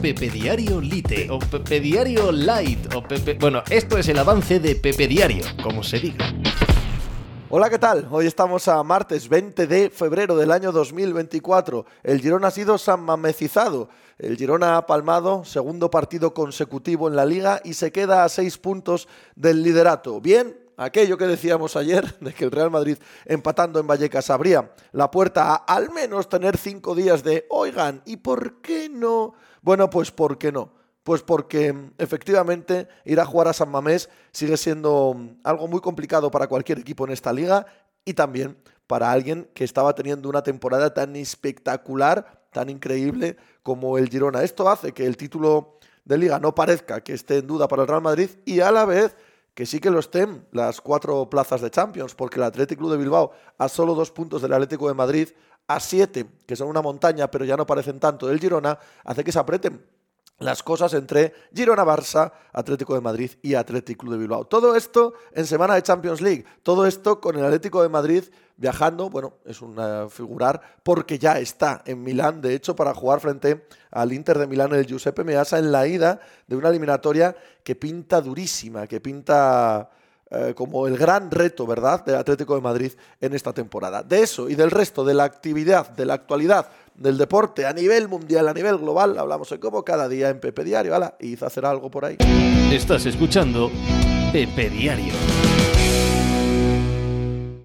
Pepe Diario Lite o Pepe Diario Light o Pepe... Bueno, esto es el avance de Pepe Diario, como se diga. Hola, ¿qué tal? Hoy estamos a martes 20 de febrero del año 2024. El Girona ha sido sanmamecizado. El Girona ha palmado segundo partido consecutivo en la liga y se queda a seis puntos del liderato. Bien, aquello que decíamos ayer de que el Real Madrid empatando en Vallecas abría la puerta a al menos tener cinco días de oigan, ¿y por qué no? Bueno, pues ¿por qué no? Pues porque efectivamente ir a jugar a San Mamés sigue siendo algo muy complicado para cualquier equipo en esta liga y también para alguien que estaba teniendo una temporada tan espectacular, tan increíble como el Girona. Esto hace que el título de liga no parezca que esté en duda para el Real Madrid y a la vez que sí que lo estén las cuatro plazas de Champions, porque el Atlético Club de Bilbao a solo dos puntos del Atlético de Madrid, a siete, que son una montaña, pero ya no parecen tanto del Girona, hace que se aprieten las cosas entre Girona Barça, Atlético de Madrid y Atlético de Bilbao. Todo esto en semana de Champions League, todo esto con el Atlético de Madrid viajando, bueno, es una figurar porque ya está en Milán, de hecho, para jugar frente al Inter de Milán el Giuseppe Meazza en la ida de una eliminatoria que pinta durísima, que pinta eh, como el gran reto, ¿verdad?, del Atlético de Madrid en esta temporada. De eso y del resto de la actividad, de la actualidad del deporte a nivel mundial, a nivel global, hablamos hoy como cada día en Pepe Diario. ¿vale? y hacer algo por ahí. Estás escuchando Pepe Diario.